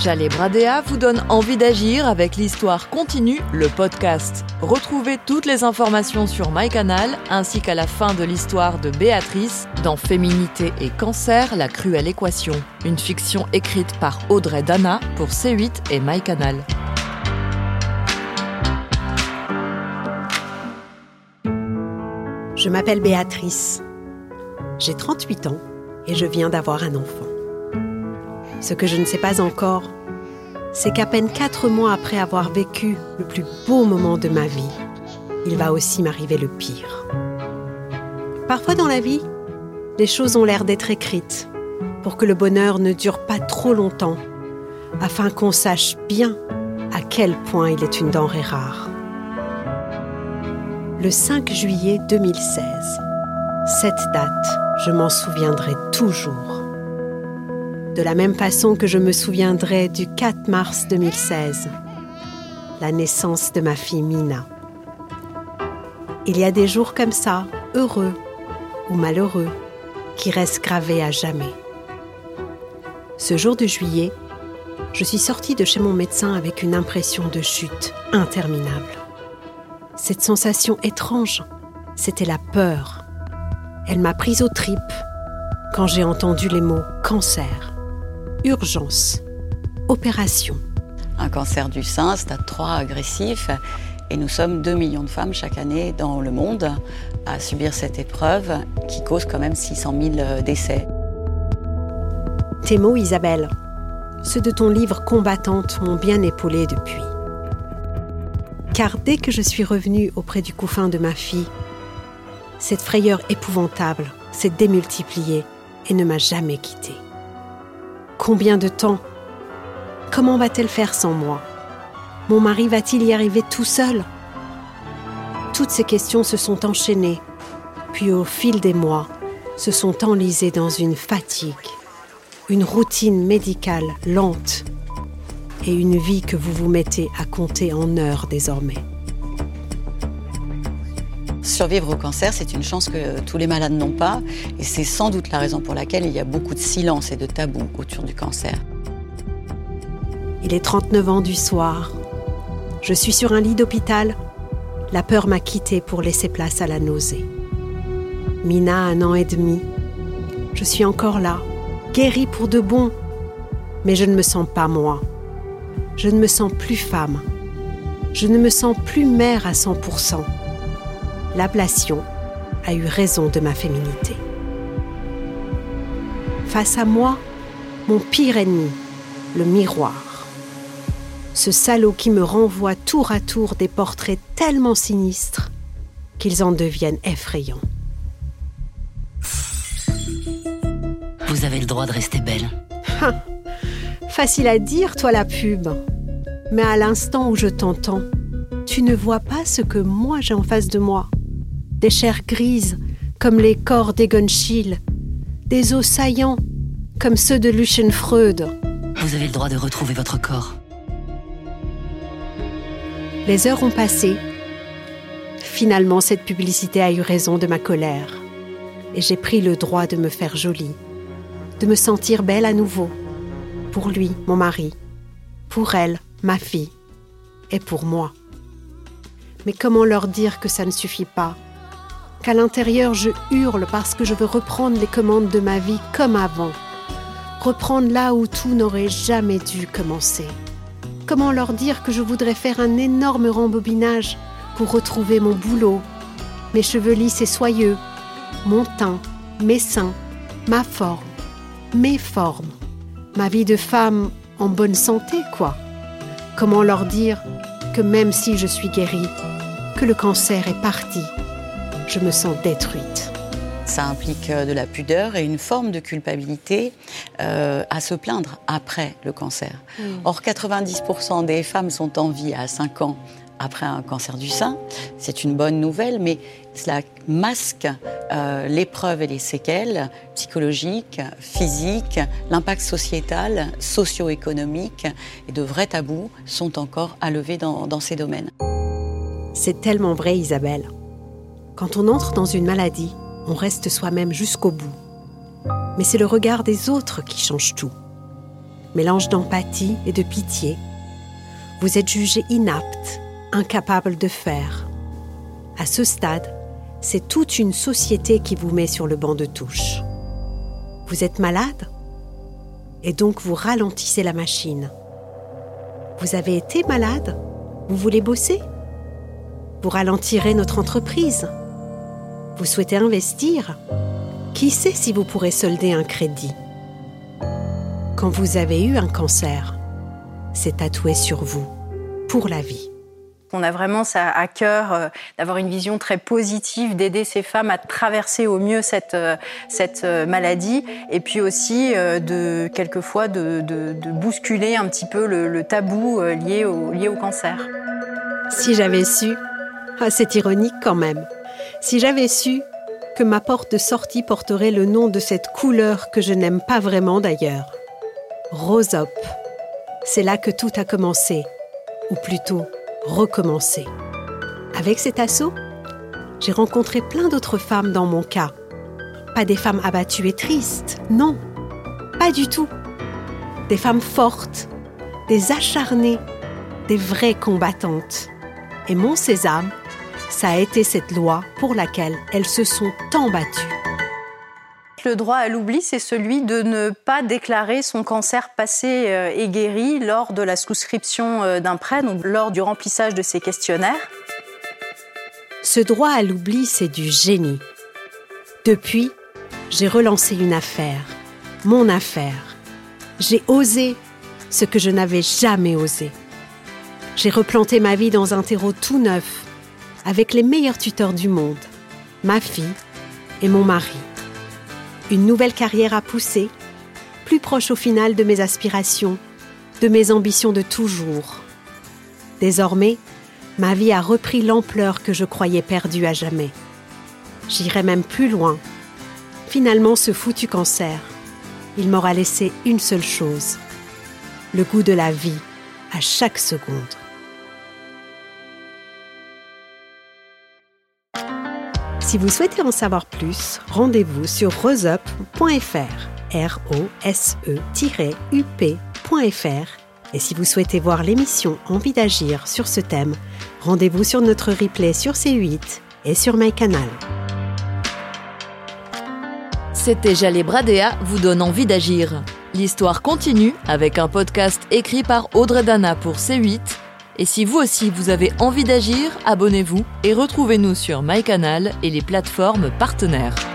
Jalé Bradea vous donne envie d'agir avec l'histoire continue, le podcast. Retrouvez toutes les informations sur MyCanal ainsi qu'à la fin de l'histoire de Béatrice dans Féminité et Cancer, la cruelle équation. Une fiction écrite par Audrey Dana pour C8 et MyCanal. Je m'appelle Béatrice. J'ai 38 ans et je viens d'avoir un enfant. Ce que je ne sais pas encore, c'est qu'à peine quatre mois après avoir vécu le plus beau moment de ma vie, il va aussi m'arriver le pire. Parfois dans la vie, les choses ont l'air d'être écrites pour que le bonheur ne dure pas trop longtemps, afin qu'on sache bien à quel point il est une denrée rare. Le 5 juillet 2016. Cette date, je m'en souviendrai toujours de la même façon que je me souviendrai du 4 mars 2016, la naissance de ma fille Mina. Il y a des jours comme ça, heureux ou malheureux, qui restent gravés à jamais. Ce jour de juillet, je suis sortie de chez mon médecin avec une impression de chute interminable. Cette sensation étrange, c'était la peur. Elle m'a prise aux tripes quand j'ai entendu les mots cancer urgence, opération. Un cancer du sein, stade 3 agressif, et nous sommes 2 millions de femmes chaque année dans le monde à subir cette épreuve qui cause quand même 600 000 euh, décès. Tes mots, Isabelle, ceux de ton livre Combattante m'ont bien épaulée depuis. Car dès que je suis revenue auprès du couffin de ma fille, cette frayeur épouvantable s'est démultipliée et ne m'a jamais quittée. Combien de temps Comment va-t-elle faire sans moi Mon mari va-t-il y arriver tout seul Toutes ces questions se sont enchaînées, puis au fil des mois, se sont enlisées dans une fatigue, une routine médicale lente et une vie que vous vous mettez à compter en heures désormais. Survivre au cancer, c'est une chance que tous les malades n'ont pas, et c'est sans doute la raison pour laquelle il y a beaucoup de silence et de tabou autour du cancer. Il est 39 ans du soir. Je suis sur un lit d'hôpital. La peur m'a quitté pour laisser place à la nausée. Mina un an et demi. Je suis encore là, guérie pour de bon. Mais je ne me sens pas moi. Je ne me sens plus femme. Je ne me sens plus mère à 100% l'ablation a eu raison de ma féminité. Face à moi, mon pire ennemi, le miroir. Ce salaud qui me renvoie tour à tour des portraits tellement sinistres qu'ils en deviennent effrayants. Vous avez le droit de rester belle. Facile à dire, toi la pub. Mais à l'instant où je t'entends, tu ne vois pas ce que moi j'ai en face de moi des chairs grises comme les corps d'Egon des os saillants comme ceux de Lucien Freud. Vous avez le droit de retrouver votre corps. Les heures ont passé. Finalement, cette publicité a eu raison de ma colère. Et j'ai pris le droit de me faire jolie, de me sentir belle à nouveau. Pour lui, mon mari. Pour elle, ma fille. Et pour moi. Mais comment leur dire que ça ne suffit pas? Qu'à l'intérieur je hurle parce que je veux reprendre les commandes de ma vie comme avant, reprendre là où tout n'aurait jamais dû commencer. Comment leur dire que je voudrais faire un énorme rembobinage pour retrouver mon boulot, mes cheveux lisses et soyeux, mon teint, mes seins, ma forme, mes formes, ma vie de femme en bonne santé, quoi. Comment leur dire que même si je suis guérie, que le cancer est parti je me sens détruite. Ça implique euh, de la pudeur et une forme de culpabilité euh, à se plaindre après le cancer. Mm. Or, 90% des femmes sont en vie à 5 ans après un cancer du sein. C'est une bonne nouvelle, mais cela masque euh, l'épreuve et les séquelles psychologiques, physiques, l'impact sociétal, socio-économique et de vrais tabous sont encore à lever dans, dans ces domaines. C'est tellement vrai, Isabelle. Quand on entre dans une maladie, on reste soi-même jusqu'au bout. Mais c'est le regard des autres qui change tout. mélange d'empathie et de pitié. Vous êtes jugé inapte, incapable de faire. À ce stade, c'est toute une société qui vous met sur le banc de touche. Vous êtes malade? Et donc vous ralentissez la machine. Vous avez été malade? Vous voulez bosser? Vous ralentirez notre entreprise Vous souhaitez investir? Qui sait si vous pourrez solder un crédit? Quand vous avez eu un cancer, c'est tatoué sur vous, pour la vie. On a vraiment ça à cœur euh, d'avoir une vision très positive, d'aider ces femmes à traverser au mieux cette, euh, cette euh, maladie et puis aussi de quelquefois de, de, de bousculer un petit peu le, le tabou lié au, lié au cancer. Si j'avais su, ah, c'est ironique quand même, si j'avais su que ma porte de sortie porterait le nom de cette couleur que je n'aime pas vraiment d'ailleurs. Rosop. C'est là que tout a commencé, ou plutôt recommencer. Avec cet assaut, j'ai rencontré plein d'autres femmes dans mon cas. Pas des femmes abattues et tristes, non, pas du tout. Des femmes fortes, des acharnées, des vraies combattantes. Et mon sésame, ça a été cette loi pour laquelle elles se sont tant battues. Le droit à l'oubli, c'est celui de ne pas déclarer son cancer passé euh, et guéri lors de la souscription euh, d'un prêt, donc lors du remplissage de ces questionnaires. Ce droit à l'oubli, c'est du génie. Depuis, j'ai relancé une affaire, mon affaire. J'ai osé ce que je n'avais jamais osé. J'ai replanté ma vie dans un terreau tout neuf, avec les meilleurs tuteurs du monde, ma fille et mon mari une nouvelle carrière à pousser, plus proche au final de mes aspirations, de mes ambitions de toujours. Désormais, ma vie a repris l'ampleur que je croyais perdue à jamais. J'irai même plus loin. Finalement, ce foutu cancer, il m'aura laissé une seule chose, le goût de la vie à chaque seconde. Si vous souhaitez en savoir plus, rendez-vous sur roseup.fr, r o s e upfr Et si vous souhaitez voir l'émission Envie d'agir sur ce thème, rendez-vous sur notre replay sur C8 et sur MyCanal. C'était Jalé Bradea vous donne envie d'agir. L'histoire continue avec un podcast écrit par Audrey Dana pour C8 et si vous aussi vous avez envie d'agir, abonnez-vous et retrouvez-nous sur MyCanal et les plateformes partenaires.